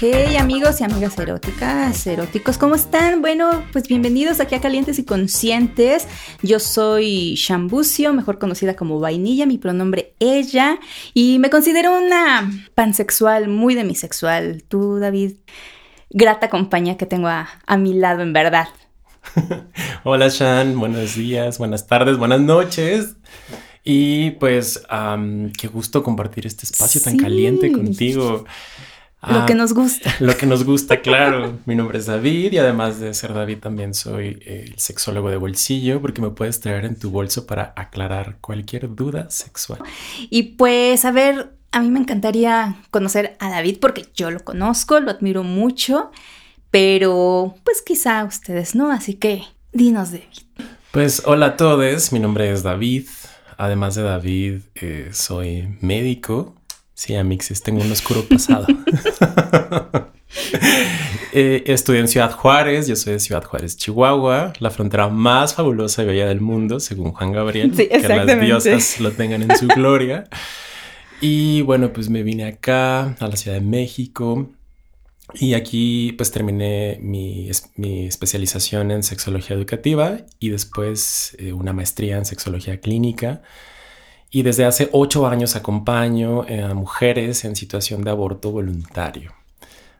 Hey amigos y amigas eróticas, eróticos, ¿cómo están? Bueno, pues bienvenidos aquí a Calientes y Conscientes. Yo soy Shambucio, mejor conocida como Vainilla, mi pronombre ella, y me considero una pansexual, muy demisexual. Tú, David, grata compañía que tengo a, mi lado, en verdad. Hola, Shan, buenos días, buenas tardes, buenas noches. Y pues, qué gusto compartir este espacio tan caliente contigo. Lo que ah, nos gusta. Lo que nos gusta, claro. Mi nombre es David y además de ser David también soy el sexólogo de bolsillo porque me puedes traer en tu bolso para aclarar cualquier duda sexual. Y pues, a ver, a mí me encantaría conocer a David porque yo lo conozco, lo admiro mucho, pero pues quizá ustedes no, así que dinos David. Pues hola a todos, mi nombre es David. Además de David, eh, soy médico Sí, Amixes, tengo un oscuro pasado. eh, estudié en Ciudad Juárez, yo soy de Ciudad Juárez, Chihuahua, la frontera más fabulosa y bella del mundo, según Juan Gabriel. Sí, que las diosas lo tengan en su gloria. Y bueno, pues me vine acá, a la Ciudad de México, y aquí pues terminé mi, especialización en sexología educativa y después eh, una maestría en sexología clínica y desde hace ocho años acompaño a mujeres en situación de aborto voluntario.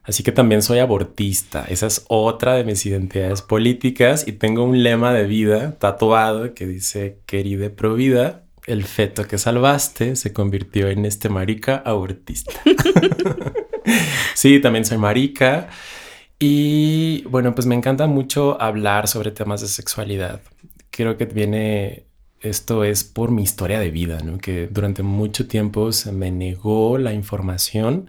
Así que también soy abortista. Esa es otra de mis identidades políticas y tengo un lema de vida tatuado que dice, querida provida, el feto que salvaste se convirtió en este marica abortista. sí, también soy marica. Y bueno, pues me encanta mucho hablar sobre temas de sexualidad. Creo que viene esto es por mi historia de vida, ¿no? que durante mucho tiempo se me negó la información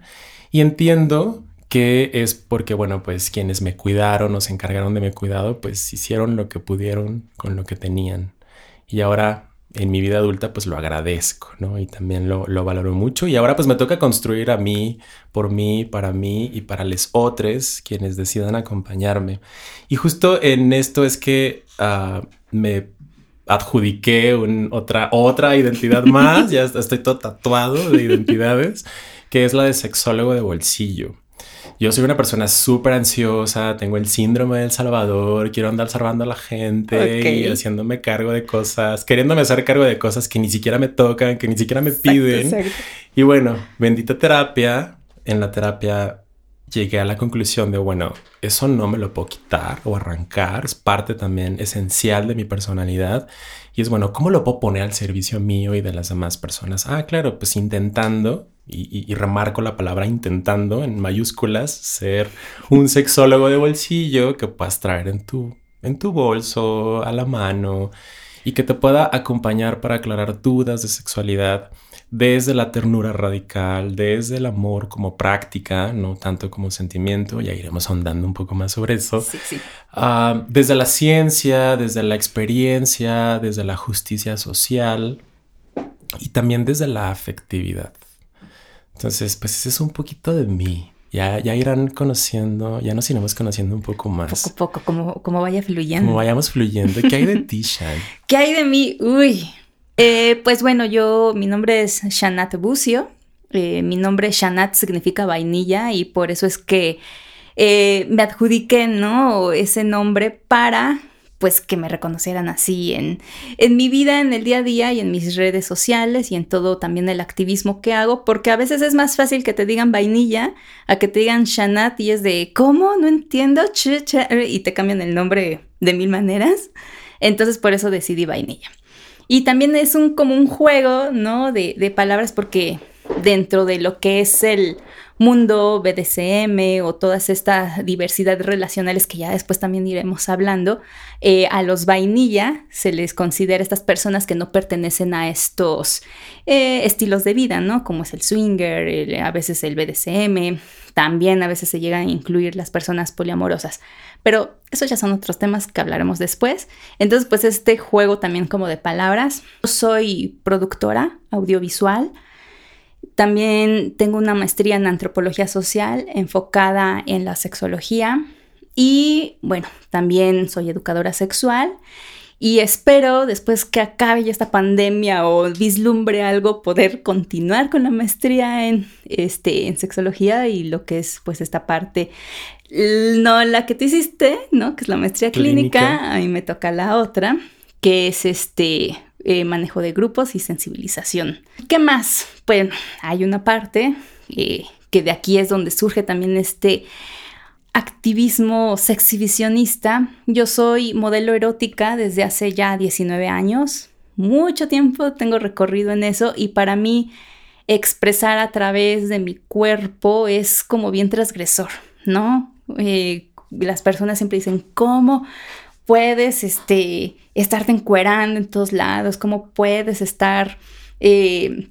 y entiendo que es porque, bueno, pues quienes me cuidaron o se encargaron de mi cuidado, pues hicieron lo que pudieron con lo que tenían. Y ahora en mi vida adulta, pues lo agradezco, ¿no? Y también lo, lo valoro mucho. Y ahora pues me toca construir a mí, por mí, para mí y para los otros quienes decidan acompañarme. Y justo en esto es que uh, me adjudiqué otra, otra identidad más, ya estoy todo tatuado de identidades, que es la de sexólogo de bolsillo. Yo soy una persona súper ansiosa, tengo el síndrome del Salvador, quiero andar salvando a la gente y haciéndome cargo de cosas, queriéndome hacer cargo de cosas que ni siquiera me tocan, que ni siquiera me piden. Y bueno, bendita terapia. En la terapia llegué a la conclusión de, bueno, eso no me lo puedo quitar o arrancar, es parte también esencial de mi personalidad. Y es bueno, ¿cómo lo puedo poner al servicio mío y de las demás personas? Ah, claro, pues intentando, y, remarco la palabra intentando en mayúsculas, ser un sexólogo de bolsillo que puedas traer en tu, en tu bolso, a la mano, y que te pueda acompañar para aclarar dudas de sexualidad desde la ternura radical, desde el amor como práctica, no tanto como sentimiento, ya iremos ahondando un poco más sobre eso, ah, desde la ciencia, desde la experiencia, desde la justicia social y también desde la afectividad. Entonces, pues ese es un poquito de mí. Ya, ya irán conociendo, ya nos iremos conociendo un poco más. Poco a poco, como, como vaya fluyendo. Como vayamos fluyendo. ¿Qué hay de ti, Shan? ¿Qué hay de mí? Uy, eh, pues bueno, yo, mi nombre es Shanat Bucio. Eh, mi nombre Shanat significa vainilla y por eso es que eh, me adjudiqué, ¿no? Ese nombre para pues que me reconocieran así en, en mi vida, en el día a día y en mis redes sociales y en todo también el activismo que hago, porque a veces es más fácil que te digan vainilla a que te digan Shanat y es de, ¿cómo? No entiendo, y te cambian el nombre de mil maneras. Entonces por eso decidí vainilla. Y también es un, como un juego, ¿no? De, de palabras porque dentro de lo que es el mundo BDSM o todas estas diversidad relacionales que ya después también iremos hablando, eh, a los vainilla se les considera estas personas que no pertenecen a estos eh, estilos de vida, ¿no? Como es el swinger, a veces el BDSM, también a veces se llegan a incluir las personas poliamorosas. Pero esos ya son otros temas que hablaremos después. Entonces, pues este juego también como de palabras. Yo soy productora audiovisual. También tengo una maestría en antropología social enfocada en la sexología. Y bueno, también soy educadora sexual Y espero, después que acabe ya esta pandemia o vislumbre algo, poder continuar con la maestría en, este, en sexología y lo que es pues esta parte, no la que tú hiciste, ¿no? Que es la maestría clínica, a mí me toca la otra, que es este eh, manejo de grupos y sensibilización. ¿Qué más? Bueno, hay una parte eh, que de aquí es donde surge también este activismo sexivisionista. Yo soy modelo erótica desde hace ya 19 años. Mucho tiempo tengo recorrido en eso y para mí expresar a través de mi cuerpo es como bien transgresor, ¿no? Eh, las personas siempre dicen, ¿cómo puedes este, estarte encuerando en todos lados? ¿Cómo puedes estar... Eh,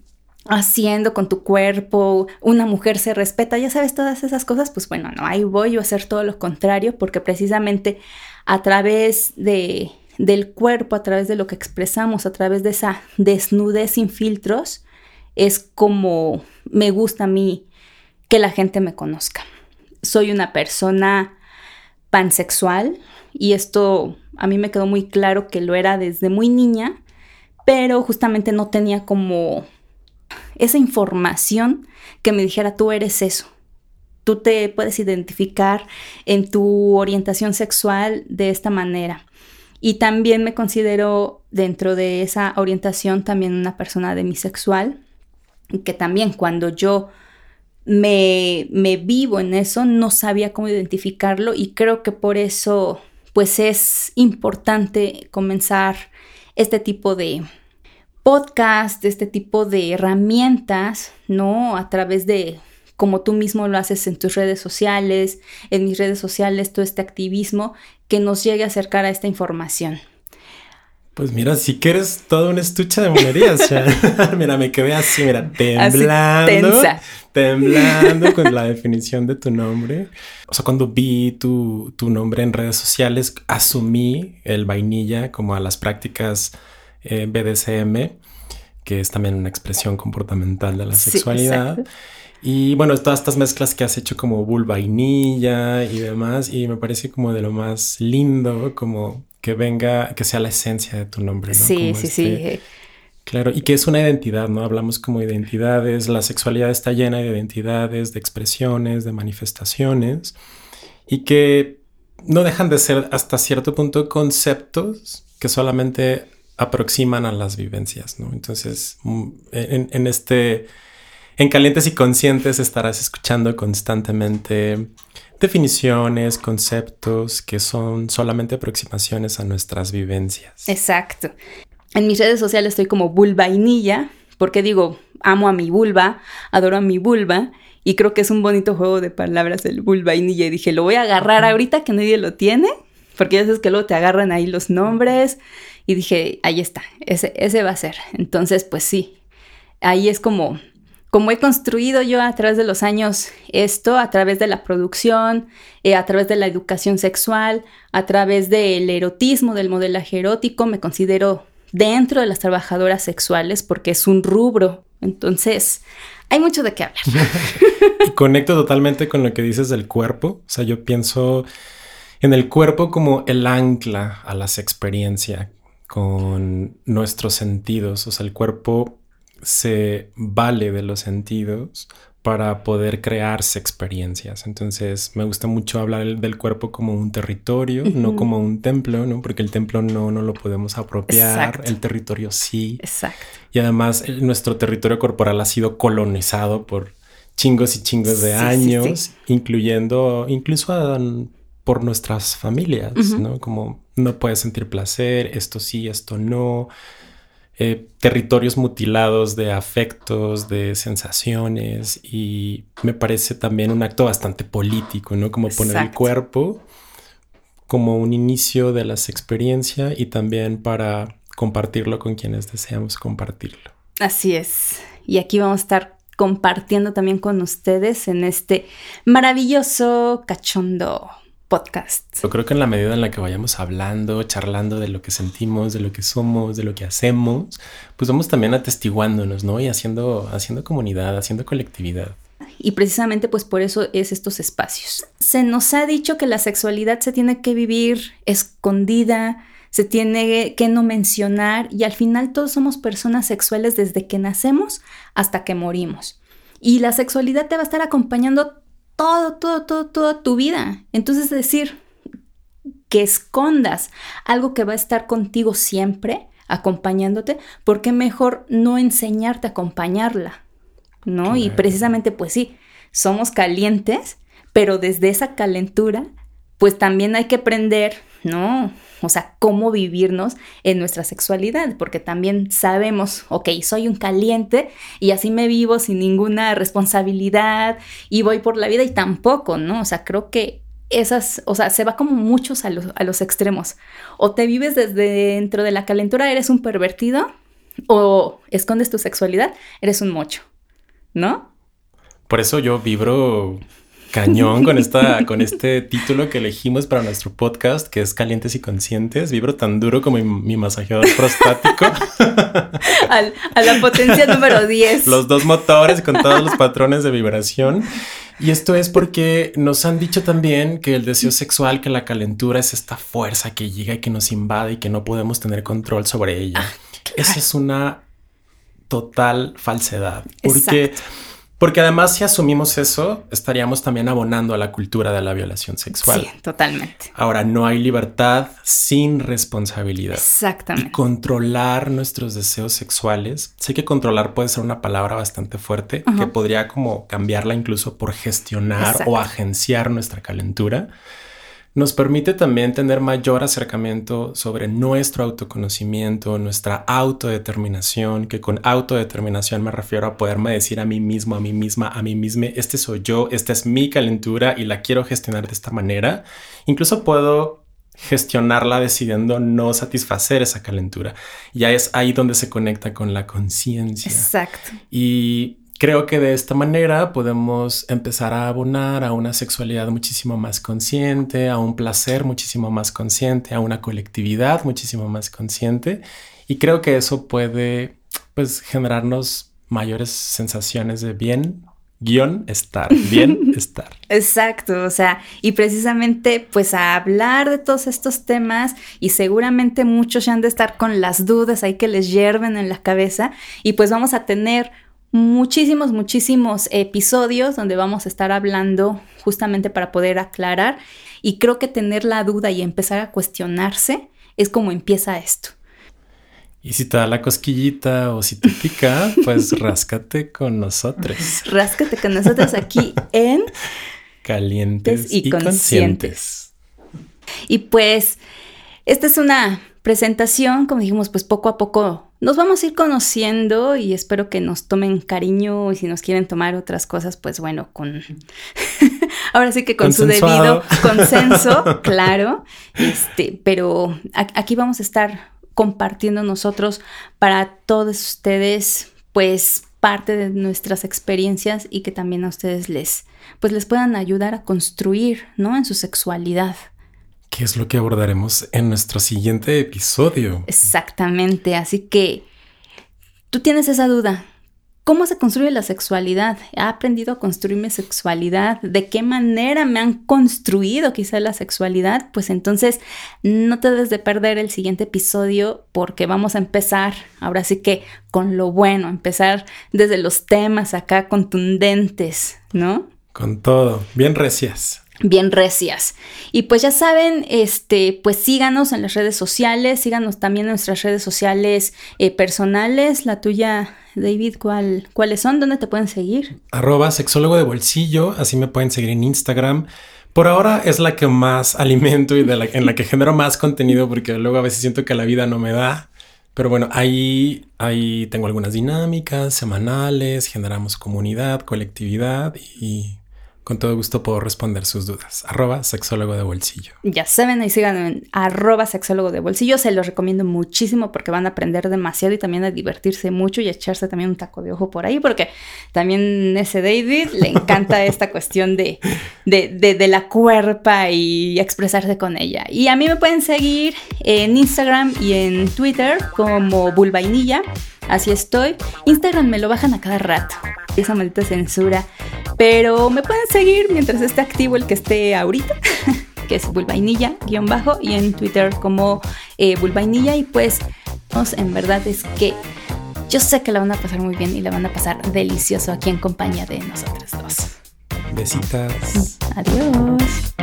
haciendo con tu cuerpo, una mujer se respeta, ya sabes todas esas cosas, pues bueno, no, ahí voy a hacer todo lo contrario porque precisamente a través de, del cuerpo, a través de lo que expresamos, a través de esa desnudez sin filtros, es como me gusta a mí que la gente me conozca. Soy una persona pansexual y esto a mí me quedó muy claro que lo era desde muy niña, pero justamente no tenía como esa información que me dijera tú eres eso. Tú te puedes identificar en tu orientación sexual de esta manera. Y también me considero dentro de esa orientación también una persona demisexual, que también cuando yo me, me vivo en eso no sabía cómo identificarlo y creo que por eso pues es importante comenzar este tipo de, podcast, este tipo de herramientas, ¿no? A través de como tú mismo lo haces en tus redes sociales, en mis redes sociales, todo este activismo que nos llegue a acercar a esta información. Pues mira, si quieres toda una estucha de monerías, mira, me quedé así, mira, temblando, temblando con la definición de tu nombre. O sea, cuando vi tu, tu nombre en redes sociales, asumí el vainilla como a las prácticas eh, BDSM, que es también una expresión comportamental de la sexualidad. Y bueno, todas estas mezclas que has hecho como vulva vainilla y demás, y me parece como de lo más lindo, como que venga, que sea la esencia de tu nombre, ¿no? Sí, sí, sí. Este, claro, y que es una identidad, ¿no? Hablamos como identidades, la sexualidad está llena de identidades, de expresiones, de manifestaciones, y que no dejan de ser hasta cierto punto conceptos que solamente aproximan a las vivencias, ¿no? Entonces, mm, en, este, en Calientes y Conscientes estarás escuchando constantemente definiciones, conceptos que son solamente aproximaciones a nuestras vivencias. Exacto. En mis redes sociales estoy como vulvainilla, porque digo, amo a mi vulva, adoro a mi vulva, y creo que es un bonito juego de palabras el vulvainilla. Y dije, lo voy a agarrar ahorita que nadie lo tiene, porque ya sabes que luego te agarran ahí los nombres y dije, ahí está, ese, ese va a ser. Entonces, pues sí, ahí es como, como he construido yo a través de los años esto, a través de la producción, eh, a través de la educación sexual, a través del erotismo, del modelaje erótico, me considero dentro de las trabajadoras sexuales porque es un rubro. Entonces, hay mucho de qué hablar. y conecto totalmente con lo que dices del cuerpo. O sea, yo pienso en el cuerpo como el ancla a las experiencias con nuestros sentidos. O sea, el cuerpo se vale de los sentidos para poder crearse experiencias. Entonces, me gusta mucho hablar del cuerpo como un territorio, no como un templo, ¿no? Porque el templo no, no lo podemos apropiar, el territorio sí. Exacto. Y además, nuestro territorio corporal ha sido colonizado por chingos y chingos de años, incluyendo incluso a por nuestras familias, ¿no? Como no puedes sentir placer, esto sí, esto no. Eh, territorios mutilados de afectos, de sensaciones y me parece también un acto bastante político, ¿no? Como poner el cuerpo como un inicio de las experiencias y también para compartirlo con quienes deseamos compartirlo. Así es. Y aquí vamos a estar compartiendo también con ustedes en este maravilloso cachondo podcast. Yo creo que en la medida en la que vayamos hablando, charlando de lo que sentimos, de lo que somos, de lo que hacemos, pues vamos también atestiguándonos, ¿no? Y haciendo, haciendo comunidad, haciendo colectividad. Y precisamente pues por eso es estos espacios. Se nos ha dicho que la sexualidad se tiene que vivir escondida, se tiene que no mencionar y al final todos somos personas sexuales desde que nacemos hasta que morimos. Y la sexualidad te va a estar acompañando todo, todo, todo, toda tu vida. Entonces decir que escondas algo que va a estar contigo siempre, acompañándote, ¿por qué mejor no enseñarte a acompañarla? ¿No? Y precisamente, pues sí, somos calientes, pero desde esa calentura, pues también hay que aprender, ¿no? O sea, cómo vivirnos en nuestra sexualidad, porque también sabemos, ok, soy un caliente y así me vivo sin ninguna responsabilidad y voy por la vida y tampoco, ¿no? O sea, creo que esas, o sea, se va como muchos a los, a los extremos. O te vives desde dentro de la calentura, eres un pervertido, o escondes tu sexualidad, eres un mocho, ¿no? Por eso yo vibro cañón con, esta, con este título que elegimos para nuestro podcast, que es Calientes y Conscientes. Vibro tan duro como mi, masajeador prostático. a la potencia número 10. Los dos motores con todos los patrones de vibración. Y esto es porque nos han dicho también que el deseo sexual, que la calentura es esta fuerza que llega y que nos invade y que no podemos tener control sobre ella. Ah, Esa es una total falsedad. Porque porque además si asumimos eso, estaríamos también abonando a la cultura de la violación sexual. Sí, totalmente. Ahora, no hay libertad sin responsabilidad. Exactamente. Y controlar nuestros deseos sexuales. Sé que controlar puede ser una palabra bastante fuerte, que podría como cambiarla incluso por gestionar o agenciar nuestra calentura nos permite también tener mayor acercamiento sobre nuestro autoconocimiento, nuestra autodeterminación, que con autodeterminación me refiero a poderme decir a mí mismo, a mí misma, a mí misma, este soy yo, esta es mi calentura y la quiero gestionar de esta manera. Incluso puedo gestionarla decidiendo no satisfacer esa calentura. Ya es ahí donde se conecta con la conciencia. Exacto. Y Creo que de esta manera podemos empezar a abonar a una sexualidad muchísimo más consciente, a un placer muchísimo más consciente, a una colectividad muchísimo más consciente. Y creo que eso puede pues generarnos mayores sensaciones de bien, guion estar, bien estar. Exacto, o sea, y precisamente pues a hablar de todos estos temas y seguramente muchos ya han de estar con las dudas ahí que les hierven en la cabeza y pues vamos a tener muchísimos, muchísimos episodios donde vamos a estar hablando justamente para poder aclarar y creo que tener la duda y empezar a cuestionarse es como empieza esto. Y si te da la cosquillita o si te pica, pues ráscate con nosotros. Ráscate con nosotros aquí en Calientes y, conscientes. Y pues, esta es una presentación, como dijimos, pues poco a poco nos vamos a ir conociendo y espero que nos tomen cariño y si nos quieren tomar otras cosas, pues bueno, con ahora sí que con su debido consenso, claro. Este, pero aquí vamos a estar compartiendo nosotros para todos ustedes, pues parte de nuestras experiencias y que también a ustedes les pues les puedan ayudar a construir, ¿no? En su sexualidad. ¿Qué es lo que abordaremos en nuestro siguiente episodio? Exactamente, así que tú tienes esa duda. ¿Cómo se construye la sexualidad? ¿Ha aprendido a construir mi sexualidad? ¿De qué manera me han construido quizá la sexualidad? Pues entonces no te debes de perder el siguiente episodio porque vamos a empezar ahora sí que con lo bueno, empezar desde los temas acá contundentes, ¿no? Con todo, bien recias bien recias. Y pues ya saben, este, pues síganos en las redes sociales, síganos también en nuestras redes sociales eh, personales. La tuya, David, ¿cuál, ¿cuáles son? ¿Dónde te pueden seguir? Arroba sexólogo de bolsillo, así me pueden seguir en Instagram. Por ahora es la que más alimento y en la que genero más contenido porque luego a veces siento que la vida no me da. Pero bueno, ahí, ahí tengo algunas dinámicas semanales, generamos comunidad, colectividad y con todo gusto puedo responder sus dudas. Arroba sexólogo de bolsillo. Ya saben, ahí sigan en arroba sexólogo de bolsillo. Se los recomiendo muchísimo porque van a aprender demasiado y también a divertirse mucho y echarse también un taco de ojo por ahí porque también ese David le encanta esta cuestión de, de, de, la cuerpa y expresarse con ella. Y a mí me pueden seguir en Instagram y en Twitter como Bulvainilla. Así estoy. Instagram me lo bajan a cada rato. Esa maldita censura. Pero me pueden seguir mientras esté activo el que esté ahorita. que es bulvainilla, guion bajo, y en Twitter como eh, bulvainilla. Y pues, en verdad es que yo sé que la van a pasar muy bien y la van a pasar delicioso aquí en compañía de nosotros dos. Besitas. Adiós.